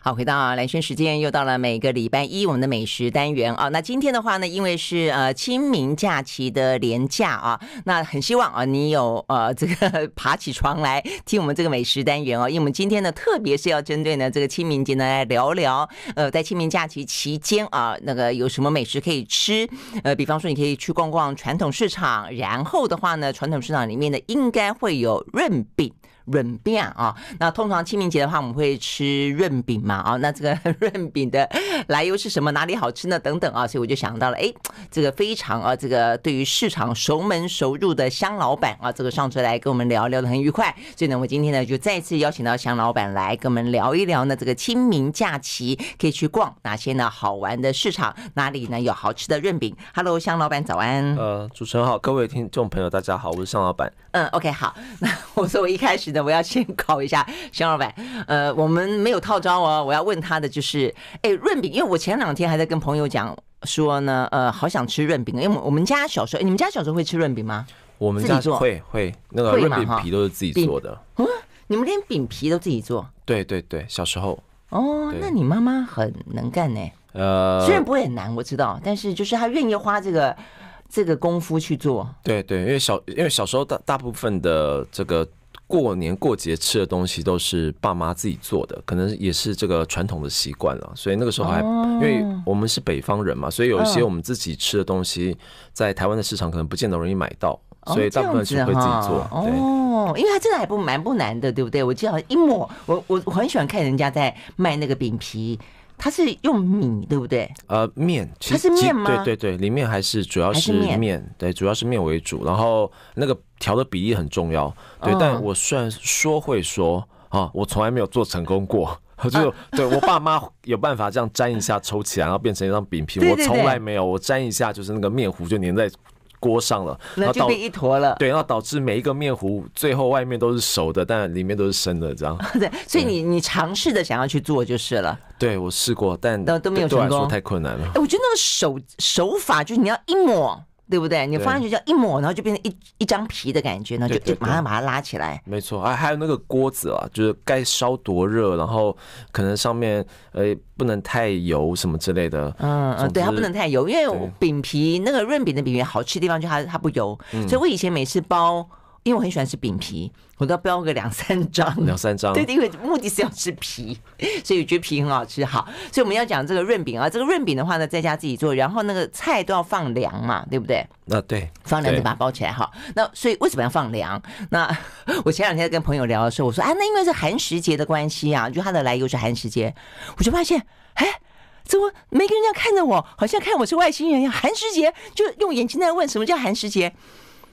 好，回到兰萱时间，又到了每个礼拜一我们的美食单元啊。那今天的话呢，因为是呃清明假期的连假啊，那很希望啊你有呃这个 爬起床来听我们这个美食单元哦。因为我们今天呢，特别是要针对呢这个清明节呢来聊聊，呃，在清明假期期间啊，那个有什么美食可以吃？呃，比方说你可以去逛逛传统市场，然后的话呢，传统市场里面呢应该会有润饼。润饼啊，那通常清明节的话，我们会吃润饼嘛啊，那这个 润饼的来由是什么？哪里好吃呢？等等啊，所以我就想到了，哎，这个非常啊，这个对于市场熟门熟路的香老板啊，这个上车来跟我们聊聊的很愉快。所以呢，我今天呢就再次邀请到香老板来跟我们聊一聊呢，这个清明假期可以去逛哪些呢好玩的市场，哪里呢有好吃的润饼？Hello，香老板早安。呃，主持人好，各位听众朋友大家好，我是香老板。嗯，OK，好，那我说我一开始呢。我要先 考一下熊老板，呃，我们没有套招哦。我要问他的就是，哎，润饼，因为我前两天还在跟朋友讲说呢，呃，好想吃润饼，因为我们家小时候，你们家小时候会吃润饼吗？我们家会会，那个润饼皮都是自己做的。嗯，你们连饼皮都自己做？对对对，小时候。哦，那你妈妈很能干呢。呃，虽然不会很难，我知道，但是就是她愿意花这个这个功夫去做。对对，因为小因为小时候大大部分的这个。过年过节吃的东西都是爸妈自己做的，可能也是这个传统的习惯了。所以那个时候还，因为我们是北方人嘛，所以有一些我们自己吃的东西，在台湾的市场可能不见得容易买到，所以大部分是会自己做。哦，因为它真的还不蛮不难的，对不对？我记得一抹，我我我很喜欢看人家在卖那个饼皮。它是用米对不对？呃，面，其实它是面吗？对对对，里面还是主要是面，对，主要是面为主。然后那个调的比例很重要，对。但我虽然说会说啊，我从来没有做成功过。就对我爸妈有办法这样粘一下抽起来，然后变成一张饼皮，我从来没有。我粘一下就是那个面糊就粘在。锅上了，那就变一坨了。对，然后导致每一个面糊最后外面都是熟的，但里面都是生的，这样。对，所以你你尝试着想要去做就是了。对，我试过，但都都没有成功，太困难了。哎，我觉得那个手手法就是你要一抹。对不对？你放上去叫一抹，然后就变成一一张皮的感觉，然后就马上把它拉起来。没错，还还有那个锅子啊，就是该烧多热，然后可能上面呃不能太油什么之类的。嗯嗯，对，它不能太油，因为饼皮那个润饼的饼皮好吃的地方就它它不油，所以我以前每次包。因为我很喜欢吃饼皮，我都要标个两三张，两三张。对，因为目的是要吃皮，所以我觉得皮很好吃。好，所以我们要讲这个润饼啊，这个润饼的话呢，在家自己做，然后那个菜都要放凉嘛，对不对？那对，放凉就把它包起来。哈，那所以为什么要放凉？那我前两天跟朋友聊的时候，我说啊，那因为是寒食节的关系啊，就它的来由是寒食节，我就发现，哎，怎么每个人要看着我，好像看我是外星人一样？寒食节就用眼睛在问什么叫寒食节。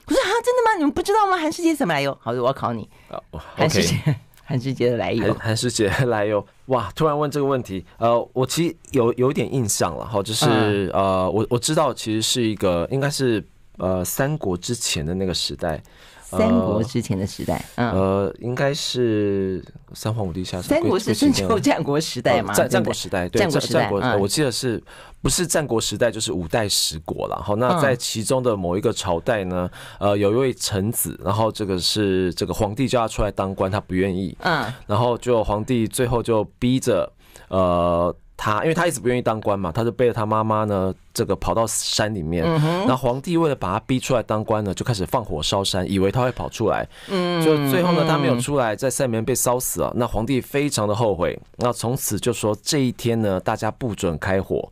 我说啊，真的吗？你们不知道吗？韩世杰怎么来由？好的，我要考你。韩世杰，韩世杰 的来由。韩世杰来由，哇！突然问这个问题，呃，我其实有有一点印象了哈，就是呃，我我知道其实是一个应该是呃三国之前的那个时代。三国之前的时代，嗯、呃，应该是三皇五帝下。三国是春秋战国时代嘛？战战国时代，对，战国时代。我记得是不是战国时代就是五代十国了？好，那在其中的某一个朝代呢，呃，有一位臣子，然后这个是这个皇帝叫他出来当官，他不愿意，嗯，然后就皇帝最后就逼着，呃。他因为他一直不愿意当官嘛，他就背着他妈妈呢，这个跑到山里面。那、嗯、皇帝为了把他逼出来当官呢，就开始放火烧山，以为他会跑出来。嗯，就最后呢，他没有出来，在山里面被烧死了。那皇帝非常的后悔，那从此就说这一天呢，大家不准开火。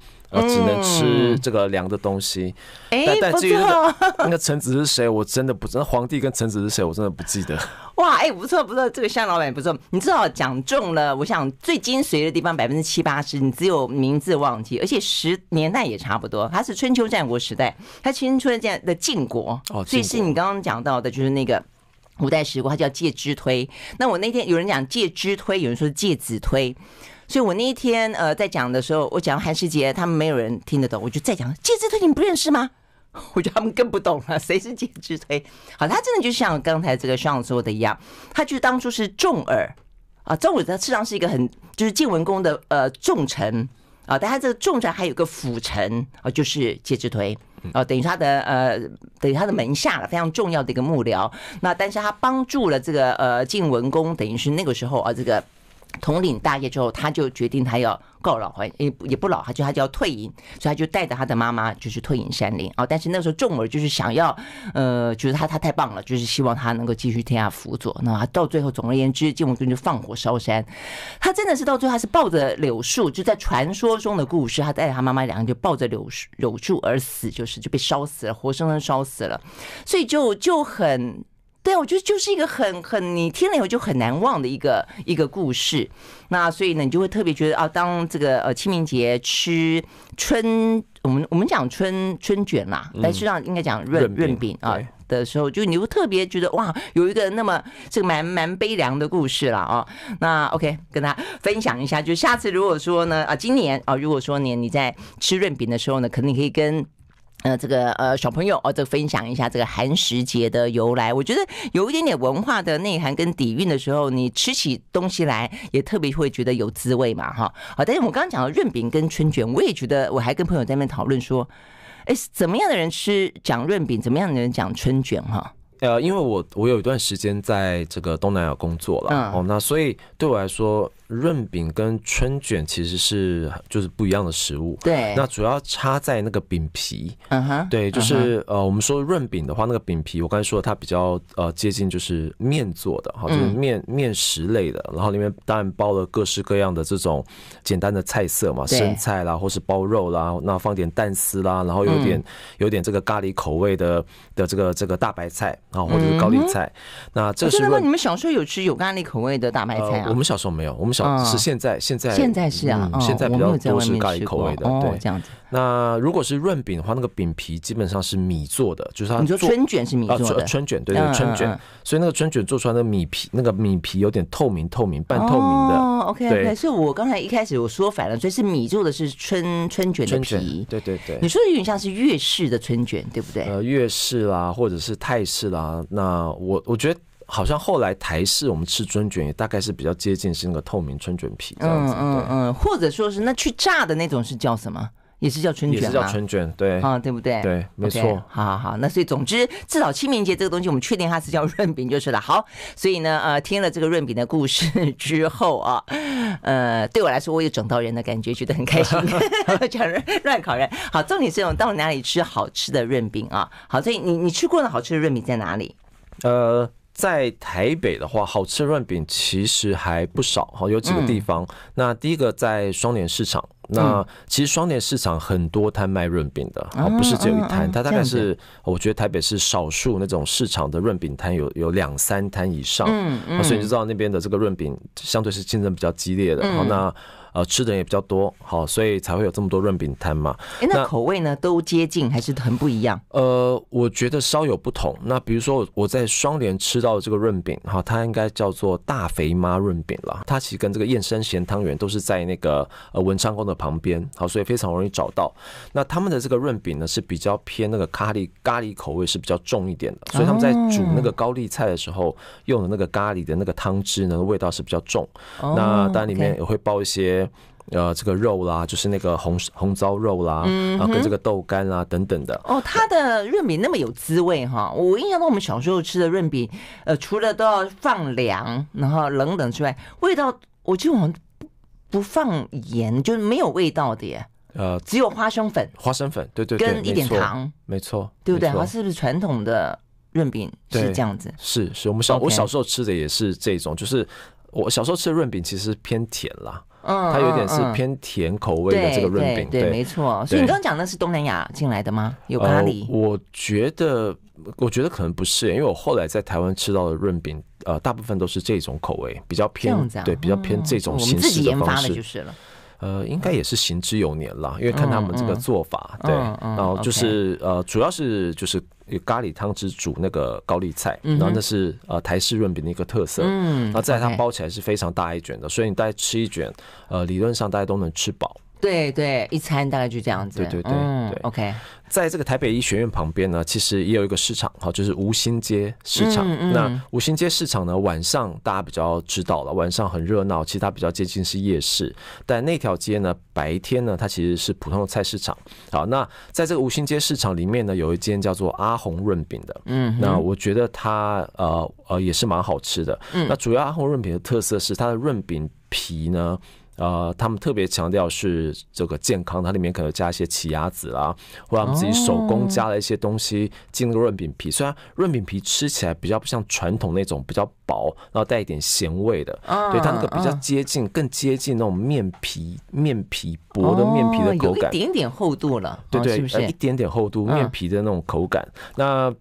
只能吃这个凉的东西。哎、嗯，但至于那个那个臣子是谁，我真的不知道。皇帝跟臣子是谁，我真的不记得。哇，哎，不错不错，这个向老板不错。你至少讲中了，我想最精髓的地方百分之七八十，你只有名字忘记，而且时年代也差不多。它是春秋战国时代，他青春这样的晋国，哦，所以是你刚刚讲到的，就是那个五代十国，他叫介之推。那我那天有人讲介之推，有人说介子推。所以我那一天呃在讲的时候，我讲韩世杰，他们没有人听得懂，我就再讲介之推，你们不认识吗？我觉得他们更不懂了，谁是介之推？好，他真的就像刚才这个上说的一样，他就是当初是重耳啊，重耳他事实上是一个很就是晋文公的呃重臣啊，但他这个重臣还有个辅臣啊，就是介之推啊，等于他的呃等于他的门下了非常重要的一个幕僚。那但是他帮助了这个呃晋文公，等于是那个时候啊这个。统领大业之后，他就决定他要告老还也也不老，他就他就要退隐，所以他就带着他的妈妈就是退隐山林啊。但是那时候重儿就是想要，呃，觉得他他太棒了，就是希望他能够继续天下辅佐。那他到最后，总而言之，晋文公就放火烧山。他真的是到最后，他是抱着柳树，就在传说中的故事，他带着他妈妈两个就抱着柳树柳树而死，就是就被烧死了，活生生烧死了。所以就就很。对，我觉得就是一个很很你听了以后就很难忘的一个一个故事。那所以呢，你就会特别觉得啊，当这个呃清明节吃春，我们我们讲春春卷啦，但实际上应该讲润润饼啊的时候，就你会特别觉得哇，有一个那么这个蛮蛮悲凉的故事了啊。那 OK，跟大家分享一下，就下次如果说呢啊，今年啊，如果说呢你在吃润饼的时候呢，可能你可以跟。呃，这个呃小朋友哦，这个分享一下这个寒食节的由来。我觉得有一点点文化的内涵跟底蕴的时候，你吃起东西来也特别会觉得有滋味嘛，哈。好，但是我刚刚讲到润饼跟春卷，我也觉得我还跟朋友在那边讨论说，哎，怎么样的人吃讲润饼，怎么样的人讲春卷，哈。呃，因为我我有一段时间在这个东南亚工作了，嗯、哦，那所以对我来说。润饼跟春卷其实是就是不一样的食物，对。那主要差在那个饼皮，嗯哼，对，就是呃，我们说润饼的话，那个饼皮，我刚才说它比较呃接近就是面做的哈，就是面面食类的，然后里面当然包了各式各样的这种简单的菜色嘛，生菜啦，或是包肉啦，那放点蛋丝啦，然后有点有点这个咖喱口味的的这个这个大白菜啊，或者是高丽菜。那这是润，你们小时候有吃有咖喱口味的大白菜啊？我们小时候没有，我们小。是现在，现在现在是啊，现在比较多是咖喱口味的，对，这样子。那如果是润饼的话，那个饼皮基本上是米做的，就是它。你说春卷是米做的，春卷对对，春卷。所以那个春卷做出来的米皮，那个米皮有点透明、透明、半透明的。哦，OK OK。所以我刚才一开始我说反了，所以是米做的是春春卷的皮。对对对。你说的有点像是粤式的春卷，对不对？呃，粤式啦，或者是泰式啦。那我我觉得。好像后来台式我们吃春卷也大概是比较接近是那个透明春卷皮这样子，嗯嗯嗯，或者说是那去炸的那种是叫什么？也是叫春卷，也是叫春卷，对啊，对不对？对，没错。好好好，那所以总之，至少清明节这个东西，我们确定它是叫润饼就是了。好，所以呢，呃，听了这个润饼的故事之后啊，呃，对我来说，我有整到人的感觉，觉得很开心，讲乱考人。好，重点是我们到哪里吃好吃的润饼啊？好，所以你你吃过的好吃的润饼在哪里？呃。在台北的话，好吃的润饼其实还不少哈，有几个地方。那第一个在双连市场，那其实双连市场很多摊卖润饼的，啊，不是只有一摊，它大概是我觉得台北是少数那种市场的润饼摊有有两三摊以上，嗯，所以你就知道那边的这个润饼相对是竞争比较激烈的，然后那。呃，吃的人也比较多，好，所以才会有这么多润饼摊嘛。哎，那口味呢，都接近还是很不一样？呃，我觉得稍有不同。那比如说我在双联吃到的这个润饼，哈，它应该叫做大肥妈润饼了。它其实跟这个燕山咸汤圆都是在那个呃文昌宫的旁边，好，所以非常容易找到。那他们的这个润饼呢，是比较偏那个咖喱咖喱口味是比较重一点的，所以他们在煮那个高丽菜的时候用的那个咖喱的那个汤汁呢，味道是比较重。那当然里面也会包一些。呃，这个肉啦，就是那个红红糟肉啦，然后跟这个豆干啦等等的。哦，它的润饼那么有滋味哈！我印象中我们小时候吃的润饼，呃，除了都要放凉，然后冷冷之外，味道我记得我们不不放盐，就是没有味道的耶。呃，只有花生粉，花生粉，对对对，跟一点糖，没错，对不对？它是不是传统的润饼是这样子？是是，我们小我小时候吃的也是这种，就是我小时候吃的润饼其实偏甜啦。嗯，它有点是偏甜口味的这个润饼，对，没错。所以你刚刚讲的是东南亚进来的吗？有咖喱？呃，我觉得，我觉得可能不是，因为我后来在台湾吃到的润饼，呃，大部分都是这种口味，比较偏，啊，对，比较偏这种形式的方式。就是了。呃，应该也是行之有年了，因为看他们这个做法，对，然后就是呃，主要是就是咖喱汤汁煮那个高丽菜，然后那是呃台式润饼的一个特色，嗯，然后再来它包起来是非常大一卷的，所以你大概吃一卷，呃，理论上大家都能吃饱。对对，一餐大概就这样子。对对对，OK。在这个台北医学院旁边呢，其实也有一个市场，哈，就是吴兴街市场。嗯嗯、那吴兴街市场呢，晚上大家比较知道了，晚上很热闹，其实它比较接近是夜市。但那条街呢，白天呢，它其实是普通的菜市场。好，那在这个吴兴街市场里面呢，有一间叫做阿红润饼的。嗯，那我觉得它呃呃也是蛮好吃的。嗯，那主要阿红润饼的特色是它的润饼皮呢。呃，他们特别强调是这个健康，它里面可能加一些奇亚籽啦，或者他们自己手工加了一些东西进那个润饼皮。虽然润饼皮吃起来比较不像传统那种比较薄，然后带一点咸味的，对，它那个比较接近，更接近那种面皮面皮薄的面皮的口感，有一点点厚度了，对对，一点点厚度面皮的那种口感。那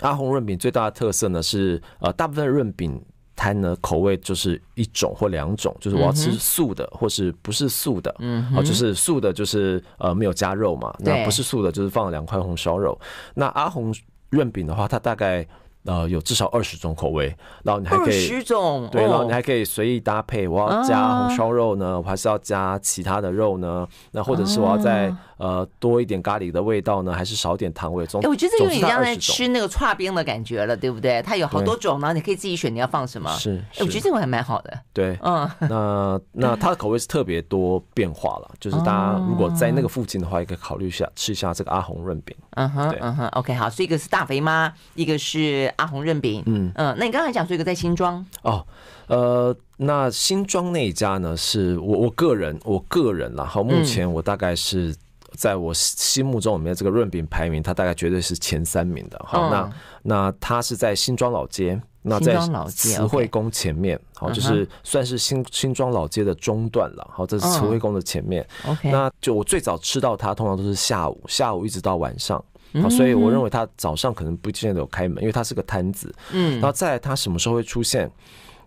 阿红润饼最大的特色呢是，呃，大部分润饼。摊呢，口味就是一种或两种，就是我要吃素的，或是不是素的。嗯，啊，就是素的，就是呃没有加肉嘛。那不是素的，就是放了两块红烧肉。那阿红润饼的话，它大概。呃，有至少二十种口味，然后你还可以十种，对，然后你还可以随意搭配。我要加红烧肉呢，我还是要加其他的肉呢？那或者是我要再呃多一点咖喱的味道呢，还是少点糖味？总，我觉得有点像在吃那个串冰的感觉了，对不对？它有好多种呢，你可以自己选你要放什么。是，我觉得这个还蛮好的。对，嗯，那那它的口味是特别多变化了，就是大家如果在那个附近的话，也可以考虑一下吃一下这个阿红润饼。嗯哼，嗯哼，OK，好，所以一个是大肥妈，一个是阿红润饼。嗯嗯，那你刚才讲说一个在新庄哦，呃，那新庄那一家呢，是我我个人我个人然后目前我大概是在我心目中里面这个润饼排名，它大概绝对是前三名的。好，那那它是在新庄老街，那在慈惠宫前面，好，就是算是新新庄老街的中段了。好，这是慈惠宫的前面。那就我最早吃到它，通常都是下午，下午一直到晚上。好，所以我认为它早上可能不见得有开门，因为它是个摊子。嗯，然后再来他什么时候会出现？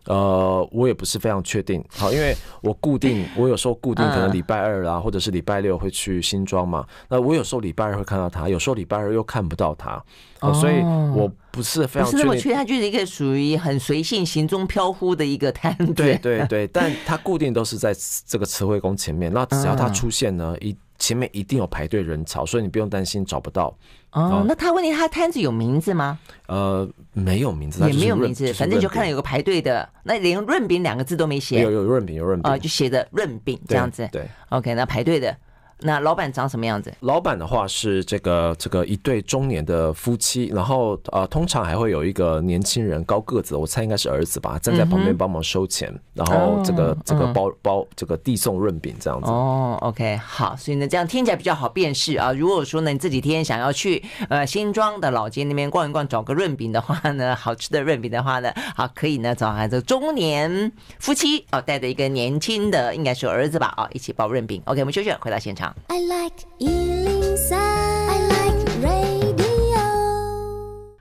呃，我也不是非常确定。好，因为我固定，我有时候固定可能礼拜二啊，或者是礼拜六会去新庄嘛。那我有时候礼拜二会看到他，有时候礼拜二又看不到他。哦，所以我不是非常确定。不是那么确定，他就是一个属于很随性、行踪飘忽的一个摊子。对对对，但他固定都是在这个慈惠宫前面。那只要他出现呢，一前面一定有排队人潮，所以你不用担心找不到。哦，那他问你，他摊子有名字吗？呃，没有名字，也没有名字，反正就看到有个排队的，那连润饼两个字都没写。有有润饼，有润饼，啊，就写着润饼这样子。对，OK，那排队的。那老板长什么样子？老板的话是这个这个一对中年的夫妻，然后呃，通常还会有一个年轻人高个子，我猜应该是儿子吧，站在旁边帮忙收钱，嗯、然后这个、哦、这个包包这个递送润饼这样子。哦，OK，好，所以呢这样听起来比较好辨识啊。如果说呢你这几天想要去呃新庄的老街那边逛一逛，找个润饼的话呢，好吃的润饼的话呢，好可以呢找来这中年夫妻哦，带着一个年轻的应该是儿子吧啊，一起包润饼。OK，我们休息，回到现场。I like 103, I like radio。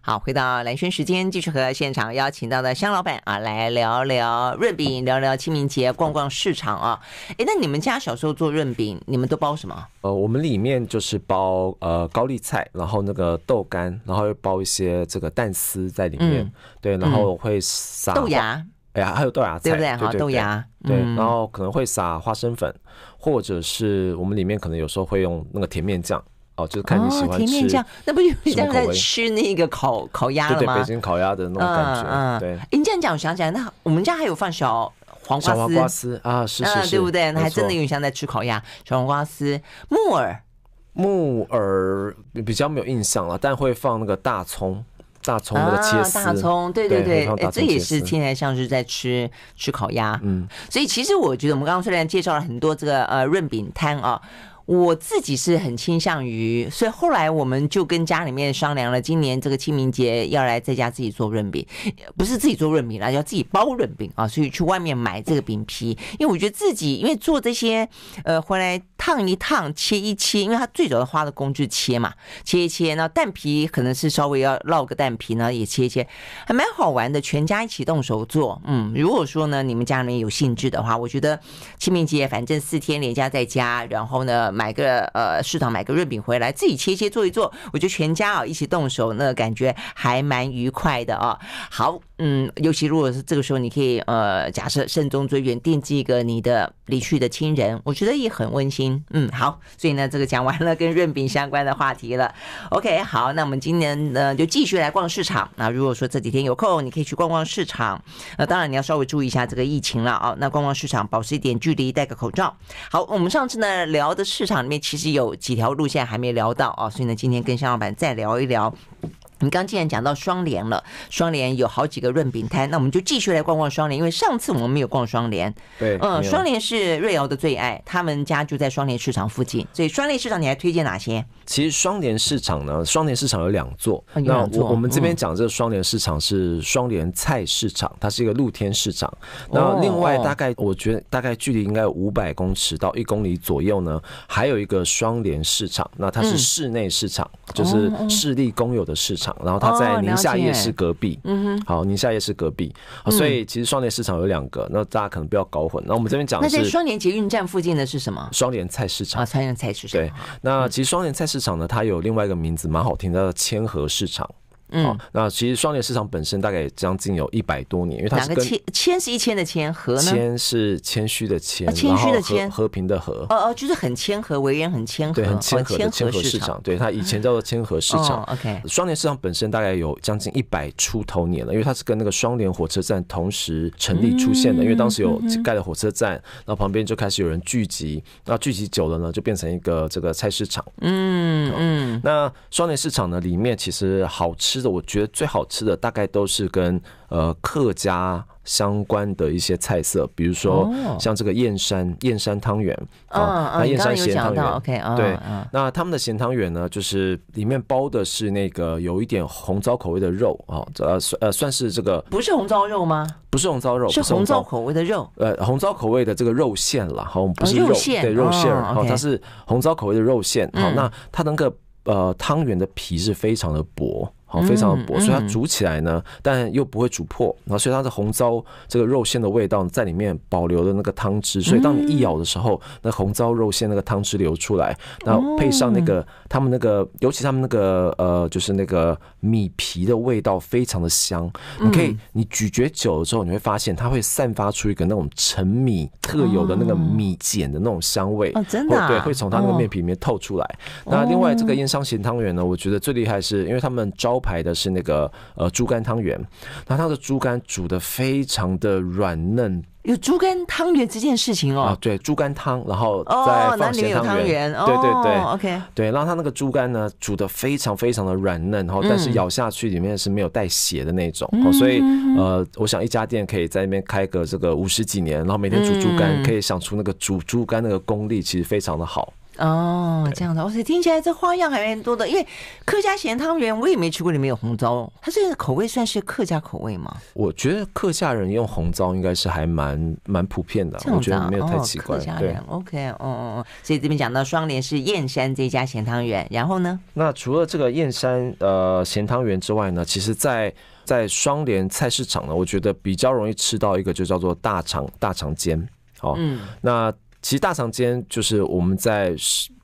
好，回到蓝轩时间，继续和现场邀请到的香老板啊来聊聊润饼，聊聊清明节，逛逛市场啊。哎，那你们家小时候做润饼，你们都包什么？呃，我们里面就是包呃高丽菜，然后那个豆干，然后又包一些这个蛋丝在里面，嗯、对，然后会撒豆芽。哎呀，还有豆芽菜，对不对？好，豆芽，对，然后可能会撒花生粉，或者是我们里面可能有时候会用那个甜面酱，哦，就是看你喜欢吃。甜面酱，那不就像在吃那个烤烤鸭了吗？对对，北京烤鸭的那种感觉嗯。对，你这样讲，我想起来，那我们家还有放小黄瓜丝，小黄瓜丝啊，是是是，对不对？那还真的有点像在吃烤鸭。小黄瓜丝，木耳，木耳比较没有印象了，但会放那个大葱。大葱那个切丝，啊，大葱，对对对，哎，这也是听起来像是在吃吃烤鸭，嗯，所以其实我觉得我们刚刚虽然介绍了很多这个呃润饼摊啊。我自己是很倾向于，所以后来我们就跟家里面商量了，今年这个清明节要来在家自己做润饼，不是自己做润饼啦，要自己包润饼啊，所以去外面买这个饼皮，因为我觉得自己因为做这些，呃，回来烫一烫，切一切，因为它最主要花的工具切嘛，切一切，那蛋皮可能是稍微要烙个蛋皮呢，也切一切，还蛮好玩的，全家一起动手做，嗯，如果说呢你们家里面有兴致的话，我觉得清明节反正四天连假在家，然后呢。买个呃市场买个月饼回来，自己切切做一做，我觉得全家啊一起动手，那感觉还蛮愉快的啊。好。嗯，尤其如果是这个时候，你可以呃，假设慎终追远，惦记一个你的离去的亲人，我觉得也很温馨。嗯，好，所以呢，这个讲完了跟润饼相关的话题了。OK，好，那我们今年呢就继续来逛市场。那如果说这几天有空，你可以去逛逛市场。那当然你要稍微注意一下这个疫情了啊。那逛逛市场，保持一点距离，戴个口罩。好，我们上次呢聊的市场里面其实有几条路线还没聊到啊，所以呢今天跟香老板再聊一聊。你刚既然讲到双联了，双联有好几个润饼摊，那我们就继续来逛逛双联，因为上次我们没有逛双联。对，嗯，双联是瑞瑶的最爱，他们家就在双联市场附近，所以双联市场你还推荐哪些？其实双联市场呢，双联市场有两座。那我我们这边讲这个双联市场是双联菜市场，它是一个露天市场。那另外大概我觉得大概距离应该有五百公尺到一公里左右呢，还有一个双联市场，那它是室内市场，就是市立公有的市场。然后它在宁夏夜市隔壁，嗯哼，好，宁夏夜市隔壁，所以其实双联市场有两个，那大家可能不要搞混。那我们这边讲的是，双联捷运站附近的是什么？双联菜市场啊，双联菜市场。对，那其实双联菜市场呢，它有另外一个名字，蛮好听叫做千和市场。嗯，那其实双联市场本身大概将近有一百多年，因为它是跟千千是一千的谦，和呢？谦是谦虚的谦，谦虚的谦，和平的和。哦哦，就是很谦和，为人很谦和，对，很谦和的谦和市场。对，它以前叫做谦和市场。OK，双联市场本身大概有将近一百出头年了，因为它是跟那个双联火车站同时成立出现的，因为当时有盖了火车站，然后旁边就开始有人聚集，那聚集久了呢，就变成一个这个菜市场。嗯嗯，那双联市场呢，里面其实好吃的，我觉得最好。吃的大概都是跟呃客家相关的一些菜色，比如说像这个燕山燕山汤圆啊，那燕山咸汤圆，OK，对，那他们的咸汤圆呢，就是里面包的是那个有一点红糟口味的肉啊，呃呃算是这个不是红糟肉吗？不是红糟肉，是红糟口味的肉，呃红糟口味的这个肉馅啦，好，不是肉，对肉馅，好，它是红糟口味的肉馅，好，那它那个呃汤圆的皮是非常的薄。好，非常的薄，所以它煮起来呢，但又不会煮破，然后所以它的红糟这个肉馅的味道在里面保留的那个汤汁，所以当你一咬的时候，那红糟肉馅那个汤汁流出来，然后配上那个他们那个，尤其他们那个呃，就是那个米皮的味道非常的香，你可以你咀嚼久了之后，你会发现它会散发出一个那种陈米特有的那个米碱的那种香味，哦，真的，对，会从它那个面皮里面透出来。那另外这个燕山咸汤圆呢，我觉得最厉害是因为他们招牌的是那个呃猪肝汤圆，那它的猪肝煮的非常的软嫩。有猪肝汤圆这件事情哦？啊，对，猪肝汤，然后再放咸汤圆。哦、对对对，OK，对，然后它那个猪肝呢煮的非常非常的软嫩，然后但是咬下去里面是没有带血的那种，嗯、所以呃，我想一家店可以在那边开个这个五十几年，然后每天煮猪肝，可以想出那个煮猪肝那个功力，其实非常的好。哦，这样的，而且听起来这花样还蛮多的。因为客家咸汤圆我也没吃过，里面有红糟，它这个口味算是客家口味吗？我觉得客家人用红糟应该是还蛮蛮普遍的，我觉得没有太奇怪。客家人，OK，哦哦哦，所以这边讲到双联是燕山这家咸汤圆，然后呢？那除了这个燕山呃咸汤圆之外呢，其实在在双联菜市场呢，我觉得比较容易吃到一个就叫做大肠大肠煎，好，嗯，那。其实大肠煎就是我们在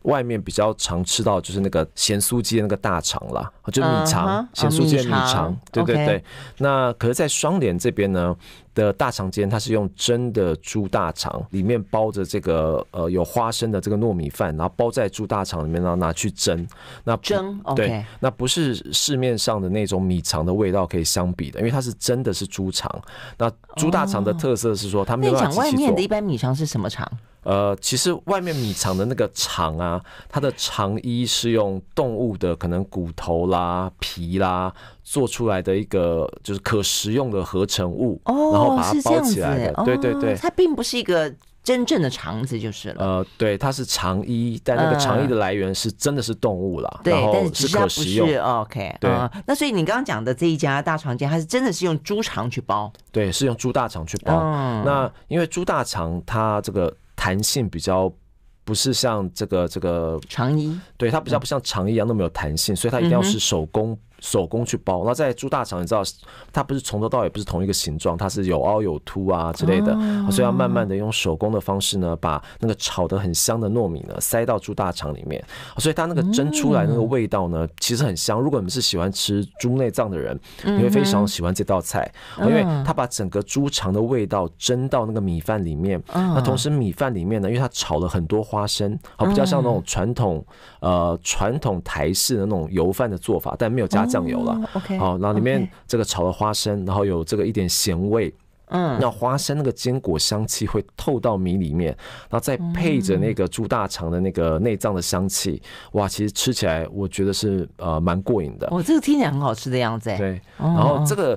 外面比较常吃到，就是那个咸酥鸡的那个大肠啦，就米肠，咸酥鸡的米肠，对对对。那可是，在双连这边呢的大肠煎，它是用真的猪大肠，里面包着这个呃有花生的这个糯米饭，然后包在猪大肠里面，然后拿去蒸。那蒸，对，那不是市面上的那种米肠的味道可以相比的，因为它是真的是猪肠。那猪大肠的特色是说，他们那讲外面的一般米肠是什么肠？呃，其实外面米肠的那个肠啊，它的肠衣是用动物的可能骨头啦、皮啦做出来的一个就是可食用的合成物，哦，然后把它包起来的。对对对，它并不是一个真正的肠子就是了。呃，对，它是肠衣，但那个肠衣的来源是真的是动物啦。对，然后是可食用。OK，对。那所以你刚刚讲的这一家大肠煎，它是真的是用猪肠去包？对，是用猪大肠去包。那因为猪大肠它这个。弹性比较不是像这个这个长衣，对，它比较不像长衣一样那么有弹性，所以它一定要是手工手工去包。那在猪大肠，你知道它不是从头到尾不是同一个形状，它是有凹有凸啊之类的，所以要慢慢的用手工的方式呢，把那个炒的很香的糯米呢塞到猪大肠里面，所以它那个蒸出来那个味道呢，其实很香。如果你们是喜欢吃猪内脏的人，你会非常喜欢这道菜，因为它把整个猪肠的味道蒸到那个米饭里面。那同时米饭里面呢，因为它炒了很多花生，好比较像那种传统呃传统台式的那种油饭的做法，但没有加酱油了。OK，好，然后里面这个炒了花生，然后有这个一点咸味。嗯，那花生那个坚果香气会透到米里面，然后再配着那个猪大肠的那个内脏的香气，哇，其实吃起来我觉得是呃蛮过瘾的。哦，这个听起来很好吃的样子。对，然后这个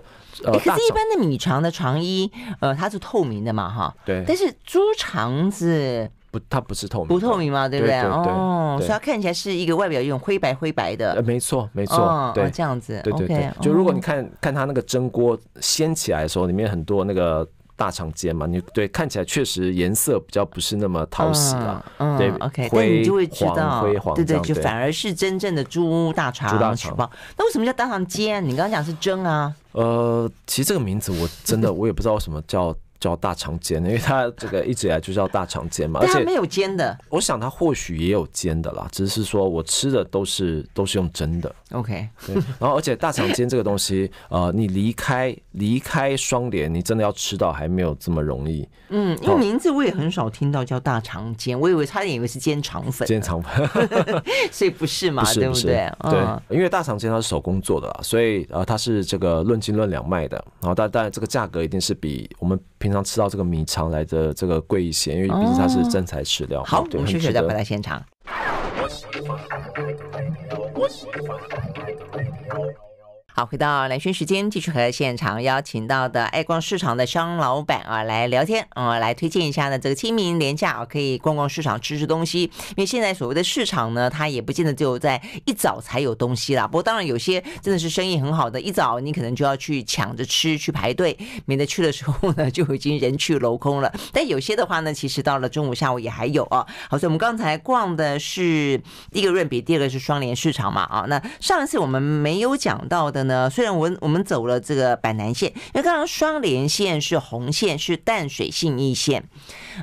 呃，可是一般的米肠的肠衣，呃，它是透明的嘛，哈。对。但是猪肠子。不，它不是透明，不透明嘛，对不对？对对对哦，所以它看起来是一个外表有种灰白灰白的。呃，没错，没错，对，这样子，对对对。就如果你看看它那个蒸锅掀起来的时候，里面很多那个大肠尖嘛，你对看起来确实颜色比较不是那么讨喜啊。嗯，对，OK，但你就会知道，灰黄，对对，就反而是真正的猪大肠。猪大肠。那为什么叫大肠尖？你刚刚讲是蒸啊？呃，其实这个名字我真的我也不知道为什么叫。叫大肠煎，因为它这个一直以来就叫大肠煎嘛，而且没有煎的。我想它或许也有煎的啦，只是说我吃的都是都是用蒸的。OK，对。然后而且大肠煎这个东西，呃，你离开离开双连，你真的要吃到还没有这么容易。嗯，因为名字我也很少听到叫大肠煎，我以为差点以为是煎肠粉。煎肠粉，所以不是嘛？对不对？对，因为大肠煎它是手工做的啦，所以呃它是这个论斤论两卖的。然后但但这个价格一定是比我们平。平常吃到这个米肠来的这个贵一些，因为毕竟它是真材实料。好，我们休息再回来现场。好，回到蓝轩时间，继续和现场邀请到的爱逛市场的商老板啊来聊天啊，来推荐一下呢这个清明连假啊可以逛逛市场吃吃东西。因为现在所谓的市场呢，它也不见得只有在一早才有东西啦。不过当然有些真的是生意很好的，一早你可能就要去抢着吃去排队，免得去的时候呢就已经人去楼空了。但有些的话呢，其实到了中午下午也还有啊。好，所以我们刚才逛的是第一个润笔，第二个是双联市场嘛啊。那上一次我们没有讲到的。呢，虽然我我们走了这个板南线，因为刚刚双连线是红线，是淡水信义线，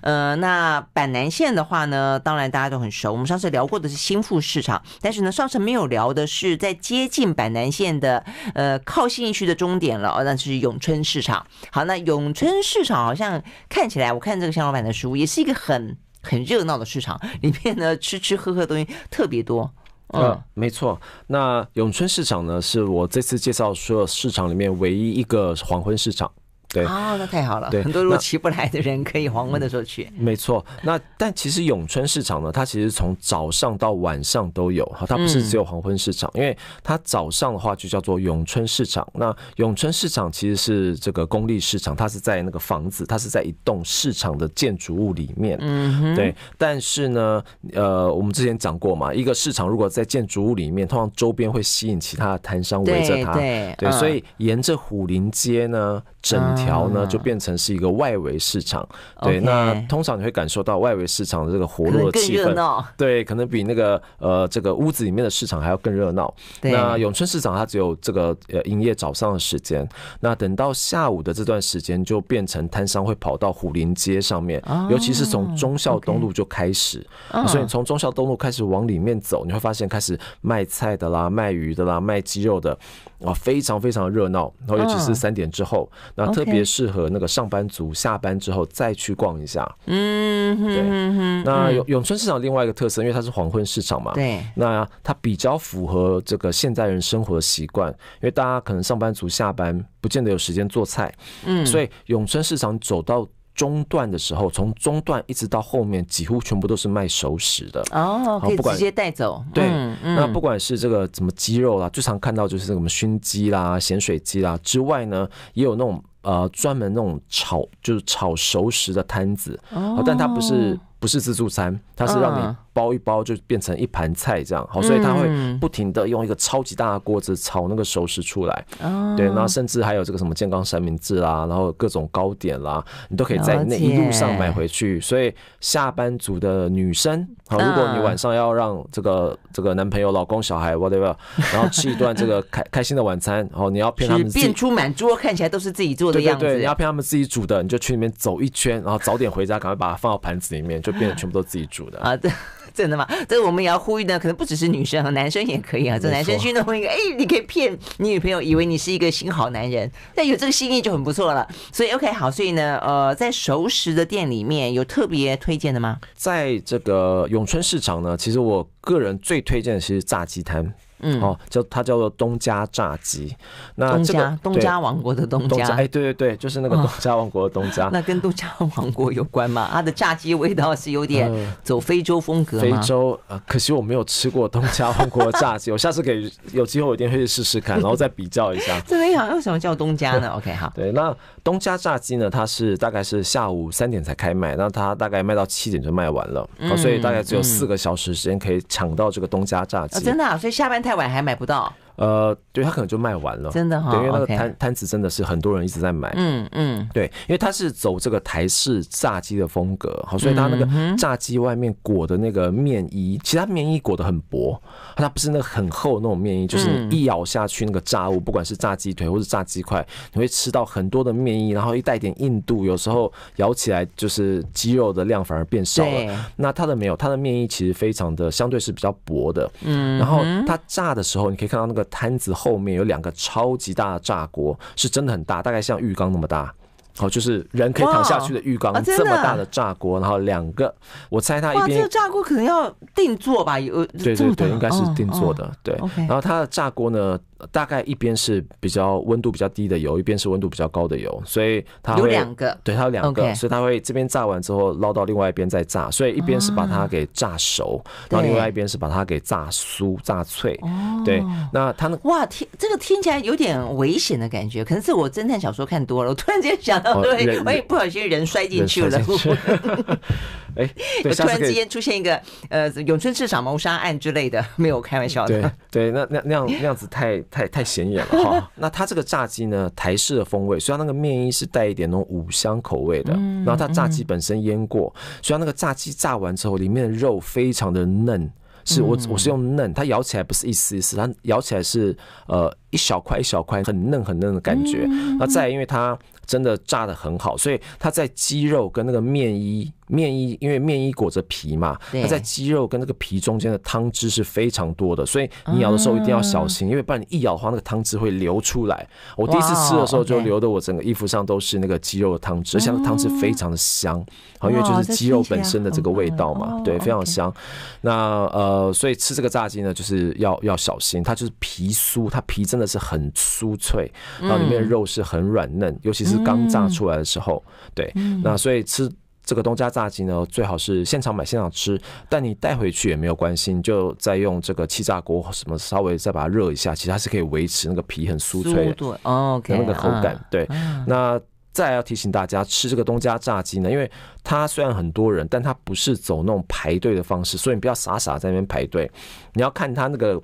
呃，那板南线的话呢，当然大家都很熟。我们上次聊过的是新富市场，但是呢，上次没有聊的是在接近板南线的，呃，靠信义区的终点了，哦，那是永春市场。好，那永春市场好像看起来，我看这个向老板的书，也是一个很很热闹的市场，里面呢吃吃喝喝的东西特别多。嗯，没错。那永春市场呢，是我这次介绍所有市场里面唯一一个黄昏市场。对啊，那太好了。对，很多如果起不来的人可以黄昏的时候去。没错。那但其实永春市场呢，它其实从早上到晚上都有，哈它不是只有黄昏市场，因为它早上的话就叫做永春市场。那永春市场其实是这个公立市场，它是在那个房子，它是在一栋市场的建筑物里面。嗯，对。但是呢，呃，我们之前讲过嘛，一个市场如果在建筑物里面，通常周边会吸引其他的摊商围着它。对对。所以沿着虎林街呢。整条呢就变成是一个外围市场，对，那通常你会感受到外围市场的这个活络的气氛，对，可能比那个呃这个屋子里面的市场还要更热闹。那永春市场它只有这个呃营业早上的时间，那等到下午的这段时间就变成摊商会跑到虎林街上面，尤其是从忠孝东路就开始，所以从忠孝东路开始往里面走，你会发现开始卖菜的啦、卖鱼的啦、卖鸡肉的。啊，非常非常热闹，然后尤其是三点之后，那特别适合那个上班族下班之后再去逛一下。嗯，对。那永永春市场另外一个特色，因为它是黄昏市场嘛，对。那它比较符合这个现代人生活的习惯，因为大家可能上班族下班不见得有时间做菜，嗯，所以永春市场走到。中段的时候，从中段一直到后面，几乎全部都是卖熟食的。哦，可以直接带走。对，那不管是这个什么鸡肉啦，最常看到就是什么熏鸡啦、咸水鸡啦之外呢，也有那种呃专门那种炒就是炒熟食的摊子，哦，但它不是不是自助餐，它是让你包一包就变成一盘菜这样，好，所以它会不停的用一个超级大的锅子炒那个熟食出来，对，然后甚至还有这个什么健康三明治啦，然后各种糕点啦，你都可以在那一路上买回去。所以下班族的女生，好，如果你晚上要让这个这个男朋友、老公、小孩 whatever，然后吃一顿这个 开开心的晚餐，然后你要骗他们变出满桌看起来都是自己做的样子，对，你要骗他们自己煮的，你就去里面走一圈，然后早点回家，赶快把它放到盘子里面。就变得全部都自己煮的啊？对，真的吗？这个我们也要呼吁呢，可能不只是女生和男生也可以啊。这男生去弄一个，哎，你可以骗你女朋友，以为你是一个新好男人，但有这个心意就很不错了。所以 OK 好，所以呢，呃，在熟食的店里面有特别推荐的吗？在这个永春市场呢，其实我个人最推荐的是炸鸡摊。嗯，哦，叫它叫做东家炸鸡，那东家东家王国的东家，哎，对对对，就是那个东家王国的东家。哦、那跟东家王国有关吗？它的炸鸡味道是有点走非洲风格吗？非洲，呃，可惜我没有吃过东家王国的炸鸡，我下次给有机会我一定会去试试看，然后再比较一下。这边好像为什么叫东家呢？OK，好，对，那东家炸鸡呢，它是大概是下午三点才开卖，那它大概卖到七点就卖完了，嗯、所以大概只有四个小时时间可以抢到这个东家炸鸡。哦、真的、啊，所以下班太晚还买不到。呃，对，他可能就卖完了，真的哈、哦，对，因为那个摊摊子真的是很多人一直在买，嗯嗯，对，因为他是走这个台式炸鸡的风格，好，所以他那个炸鸡外面裹的那个面衣，其实它面衣裹得很薄，它不是那个很厚的那种面衣，就是你一咬下去那个炸物，不管是炸鸡腿或是炸鸡块，你会吃到很多的面衣，然后一带点硬度，有时候咬起来就是鸡肉的量反而变少了。那它的没有，它的面衣其实非常的相对是比较薄的，嗯，然后它炸的时候，你可以看到那个。摊子后面有两个超级大的炸锅，是真的很大，大概像浴缸那么大。哦，就是人可以躺下去的浴缸，这么大的炸锅，然后两个，我猜它一边。这个炸锅可能要定做吧？有对对对，应该是定做的。对，然后它的炸锅呢？大概一边是比较温度比较低的油，一边是温度比较高的油，所以它有两个，对，它有两个，所以它会这边炸完之后捞到另外一边再炸，所以一边是把它给炸熟，然后另外一边是把它给炸酥、炸脆。对，那它那哇，听这个听起来有点危险的感觉，可能是我侦探小说看多了，我突然间想到，对，我也不小心人摔进去了。哎，我突然之间出现一个呃永春市场谋杀案之类的，没有开玩笑的。对对，那那那样那样子太。太太显眼了哈，那它这个炸鸡呢，台式的风味，虽然那个面衣是带一点那种五香口味的，然后它炸鸡本身腌过，虽然那个炸鸡炸完之后，里面的肉非常的嫩，是我我是用嫩，它咬起来不是一丝一丝，它咬起来是呃一小块一小块，很嫩很嫩的感觉。那再因为它真的炸得很好，所以它在鸡肉跟那个面衣。面衣，因为面衣裹着皮嘛，它在鸡肉跟那个皮中间的汤汁是非常多的，所以你咬的时候一定要小心，因为不然你一咬的话，那个汤汁会流出来。我第一次吃的时候就流的我整个衣服上都是那个鸡肉的汤汁，而且汤汁非常的香，好，因为就是鸡肉本身的这个味道嘛，对，非常香。那呃，所以吃这个炸鸡呢，就是要要小心，它就是皮酥，它皮真的是很酥脆，然后里面的肉是很软嫩，尤其是刚炸出来的时候，对，那所以吃。这个东家炸鸡呢，最好是现场买现场吃，但你带回去也没有关系，你就再用这个气炸锅什么稍微再把它热一下，其实它是可以维持那个皮很酥脆的那个口感。对，那再要提醒大家，吃这个东家炸鸡呢，因为它虽然很多人，但它不是走那种排队的方式，所以你不要傻傻在那边排队，你要看它那个。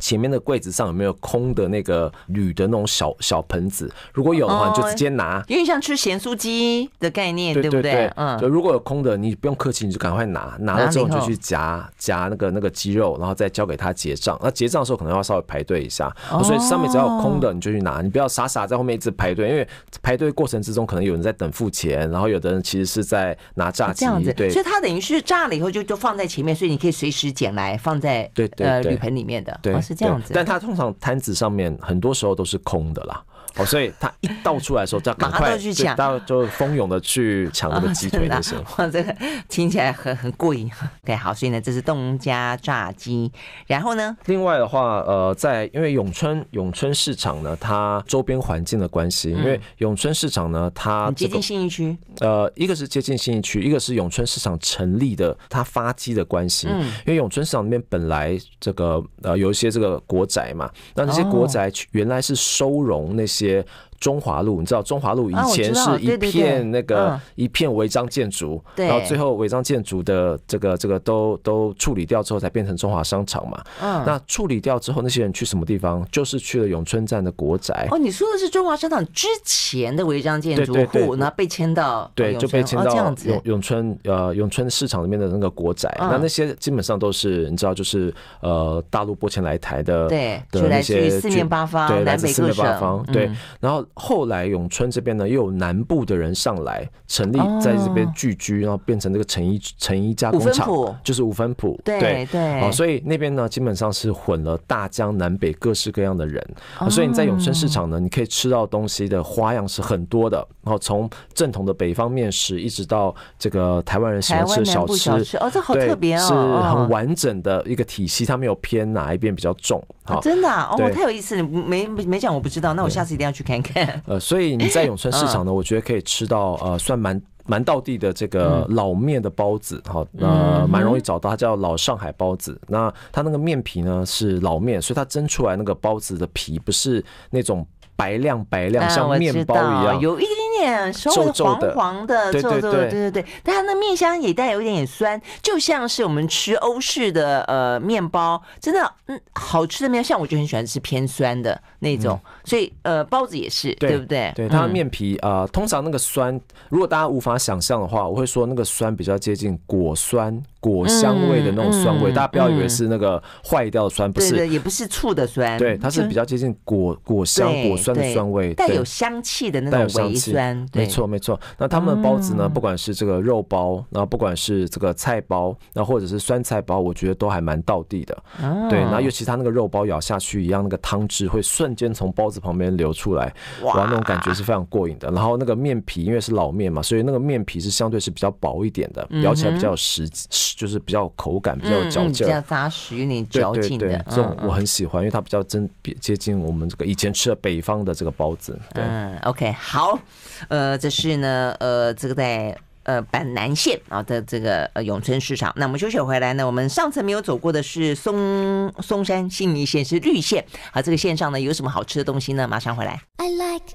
前面的柜子上有没有空的那个铝的那种小小盆子？如果有的话，你就直接拿。因为像吃咸酥鸡的概念，对不对？嗯。就如果有空的，你不用客气，你就赶快拿。拿了之后你就去夹夹那个那个鸡肉，然后再交给他结账。那结账的时候可能要稍微排队一下，所以上面只要有空的你就去拿，你不要傻傻在后面一直排队，因为排队过程之中可能有人在等付钱，然后有的人其实是在拿炸鸡。这样子。对。所以它等于是炸了以后就就放在前面，所以你可以随时捡来放在对呃铝盆里面的。对。是这样子，但他通常摊子上面很多时候都是空的啦。哦，所以他一倒出来的时候，就要赶快去抢，大家就蜂拥的去抢那个鸡腿的时候，哇，这个听起来很很过瘾。对，好，所以呢，这是东家炸鸡。然后呢，另外的话，呃，在因为永春永春市场呢，它周边环境的关系，因为永春市场呢，它接近信义区，呃，一个是接近信义区，一个是永春市场成立的它发迹的关系。因为永春市场里面本来这个呃有一些这个国宅嘛，那那些国宅原来是收容那些。些中华路，你知道中华路以前是一片那个一片违章建筑，然后最后违章建筑的这个这个都都处理掉之后，才变成中华商场嘛。嗯，那处理掉之后，那些人去什么地方？就是去了永春站的国宅。哦，你说的是中华商场之前的违章建筑户，然后被迁到对，就被迁到永永春呃永春市场里面的那个国宅。那那些基本上都是你知道，就是呃大陆拨迁来台的，对，的那些四面八方，对，来自四面八方，对，然后。后来永春这边呢，又有南部的人上来成立，在这边聚居，然后变成这个成衣成衣加工厂，就是五分埔。对对，所以那边呢，基本上是混了大江南北各式各样的人，所以你在永春市场呢，你可以吃到东西的花样是很多的。然后从正统的北方面食，一直到这个台湾人喜欢吃的小吃，哦，这好特别哦，是很完整的一个体系，它没有偏哪一边比较重。好，真的哦，太有意思了，没没讲我不知道，那我下次一定要去看看。呃，所以你在永春市场呢，我觉得可以吃到呃，算蛮蛮道地的这个老面的包子，好，呃，蛮容易找到，它叫老上海包子。那它那个面皮呢是老面，所以它蒸出来那个包子的皮不是那种白亮白亮，像面包一样，有一点。稍微黄黄的，皱皱的，对。对对，但它那面香也带有一点点酸，就像是我们吃欧式的呃面包，真的嗯好吃的面，像我就很喜欢吃偏酸的那种，所以呃包子也是，对不对？对，它的面皮啊，通常那个酸，如果大家无法想象的话，我会说那个酸比较接近果酸。果香味的那种酸味，大家不要以为是那个坏掉的酸，不是，也不是醋的酸，对，它是比较接近果果香、果酸的酸味，带有香气的那种微酸，没错没错。那他们的包子呢，不管是这个肉包，然后不管是这个菜包，然后或者是酸菜包，我觉得都还蛮道地的。对，然后尤其他那个肉包咬下去一样，那个汤汁会瞬间从包子旁边流出来，哇，那种感觉是非常过瘾的。然后那个面皮因为是老面嘛，所以那个面皮是相对是比较薄一点的，咬起来比较有实质。就是比较口感比较有嚼劲，比较扎实，有点嚼劲的。这种我很喜欢，因为它比较真接近我们这个以前吃的北方的这个包子。嗯，OK，好，呃，这是呢，呃，这个在呃板南线啊的这个呃永春市场。那我们休息回来呢，我们上次没有走过的是松松山信义线，是绿线。好，这个线上呢有什么好吃的东西呢？马上回来。I like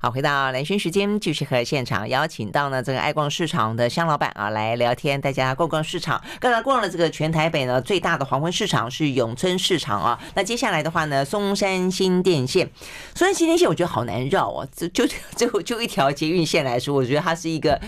好，回到南巡时间，继续和现场邀请到呢这个爱逛市场的香老板啊来聊天，大家逛逛市场。刚才逛了这个全台北呢最大的黄昏市场是永春市场啊，那接下来的话呢，松山新电线，松山新电线我觉得好难绕啊，就就就就一条捷运线来说，我觉得它是一个。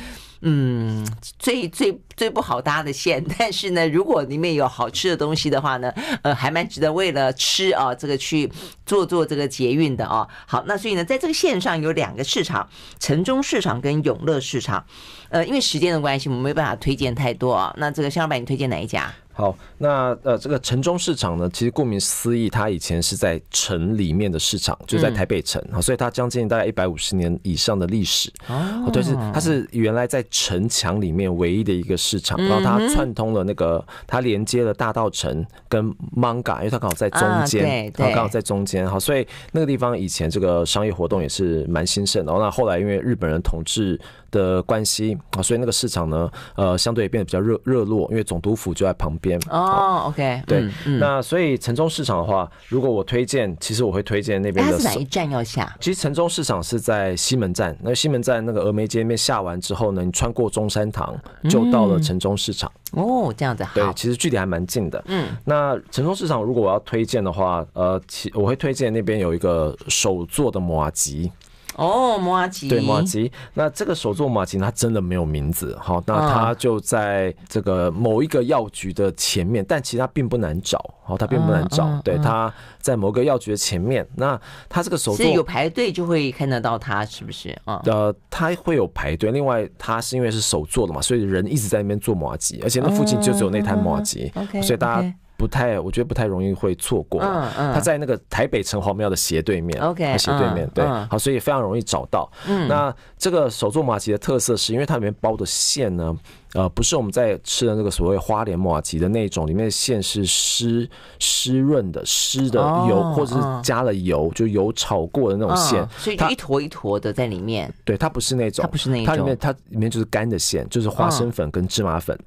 嗯，最最最不好搭的线，但是呢，如果里面有好吃的东西的话呢，呃，还蛮值得为了吃啊，这个去做做这个捷运的啊。好，那所以呢，在这个线上有两个市场，城中市场跟永乐市场。呃，因为时间的关系，我们没办法推荐太多啊。那这个香老板，你推荐哪一家？好，那呃，这个城中市场呢，其实顾名思义，它以前是在城里面的市场，就在台北城，嗯、所以它将近大概一百五十年以上的历史。哦，对，是它是原来在城墙里面唯一的一个市场，然后它串通了那个，它连接了大道城跟 Manga，，因为它刚好在中间，啊、对，刚好在中间，好，所以那个地方以前这个商业活动也是蛮兴盛的。然后那后来因为日本人统治的关系啊，所以那个市场呢，呃，相对也变得比较热热络，因为总督府就在旁边。哦，OK，对，那所以城中市场的话，如果我推荐，其实我会推荐那边的。哪一站要下？其实城中市场是在西门站，那西门站那个峨眉街那边下完之后呢，你穿过中山堂就到了城中市场。哦，这样子。对，其实距离还蛮近的。嗯，那城中市场如果我要推荐的话，呃，其我会推荐那边有一个手做的麻糬。哦，麻糬对麻糬，那这个手做麻糬它真的没有名字，好，那它就在这个某一个药局的前面，但其实它并不难找，好，它并不难找，对，它在某个药局的前面，那它这个手作是有排队就会看得到它，是不是？呃，它会有排队，另外它是因为是手做的嘛，所以人一直在那边做麻糬，而且那附近就只有那摊麻糬，所以大家。不太，我觉得不太容易会错过。嗯嗯，他在那个台北城隍庙的斜对面，OK，斜对面，对，好，所以非常容易找到。嗯，那这个手做麻糬的特色是因为它里面包的馅呢，呃，不是我们在吃的那个所谓花莲麻糬的那种，里面的馅是湿湿润的湿的油，或者是加了油，就油炒过的那种馅，所以就一坨一坨的在里面。对，它不是那种，它不是那种，它里面它里面就是干的馅，就是花生粉跟芝麻粉。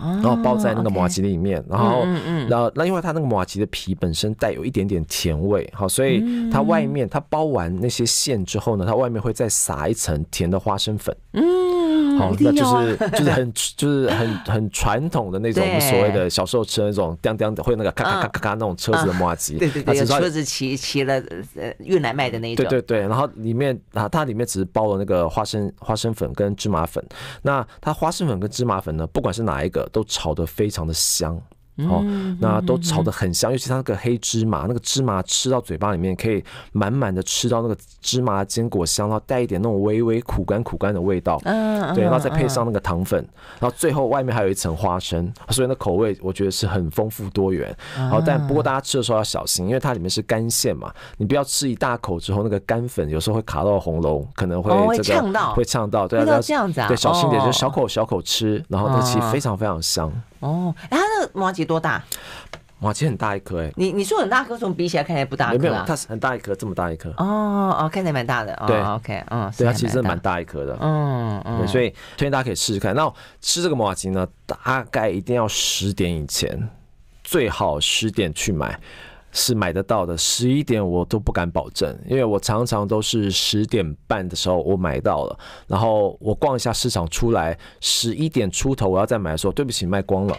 然后包在那个马吉里面，然后然后那因为它那个马吉的皮本身带有一点点甜味，好，所以它外面它包完那些馅之后呢，它外面会再撒一层甜的花生粉。嗯，好，那就是就是很 就是很很传统的那种我们所谓的小时候吃的那种叮叮的，会那个咔咔咔咔咔那种车子的麻糬。对对对，有车子骑骑了呃运来卖的那种。对对对，然后里面啊，它里面只是包了那个花生花生粉跟芝麻粉。那它花生粉跟芝麻粉呢，不管是哪一个，都炒得非常的香。哦，那都炒得很香，尤其它那个黑芝麻，那个芝麻吃到嘴巴里面，可以满满的吃到那个芝麻坚果香，然后带一点那种微微苦甘苦甘的味道。嗯，对，然后再配上那个糖粉，然后最后外面还有一层花生，所以那口味我觉得是很丰富多元。然后但不过大家吃的时候要小心，因为它里面是干馅嘛，你不要吃一大口之后，那个干粉有时候会卡到喉咙，可能会这个会呛到，对，要这样子啊，对，小心点，就小口小口吃，然后那其实非常非常香。哦，哎，它那个麻吉多大？麻吉很大一颗，哎，你你说很大颗，怎么比起来看起来不大颗啊？没有，它是很大一颗，这么大一颗。哦哦，看起来蛮大的。哦对，OK，嗯，对，它其实蛮大一颗的。嗯嗯，所以推荐大家可以试试看。那吃这个麻吉呢，大概一定要十点以前，最好十点去买。是买得到的，十一点我都不敢保证，因为我常常都是十点半的时候我买到了，然后我逛一下市场出来，十一点出头我要再买的时候，对不起，卖光了。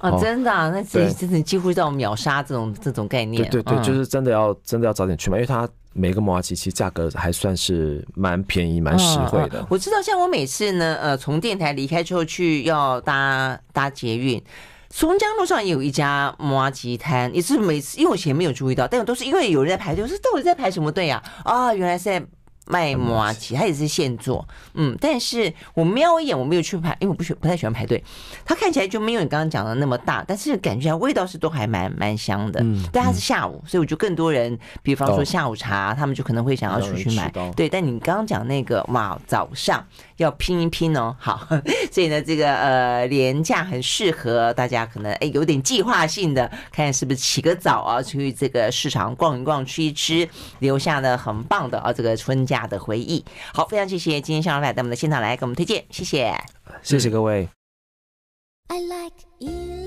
哦，真的，啊，那其实真的几乎叫秒杀这种这种概念。对对对，就是真的要真的要早点去买，因为它每个麻糬其实价格还算是蛮便宜、蛮实惠的。我知道，像我每次呢，呃，从电台离开之后去要搭搭捷运。松江路上也有一家麻吉摊，也是每次因为我以前没有注意到，但我都是因为有人在排队，我说到底在排什么队啊？啊，原来是在。卖麻吉，它也是现做，嗯，但是我瞄一眼，我没有去排，因为我不喜不太喜欢排队。它看起来就没有你刚刚讲的那么大，但是感觉味道是都还蛮蛮香的。嗯，但它是下午，所以我觉得更多人，比方说下午茶，他们就可能会想要出去买。对，但你刚刚讲那个哇，早上要拼一拼哦。好，所以呢，这个呃廉价很适合大家，可能哎有点计划性的，看是不是起个早啊，去这个市场逛一逛，吃一吃，留下呢很棒的啊这个春假的回忆，好，非常谢谢今天向老板到我们的现场来给我们推荐，谢谢，谢谢各位。I like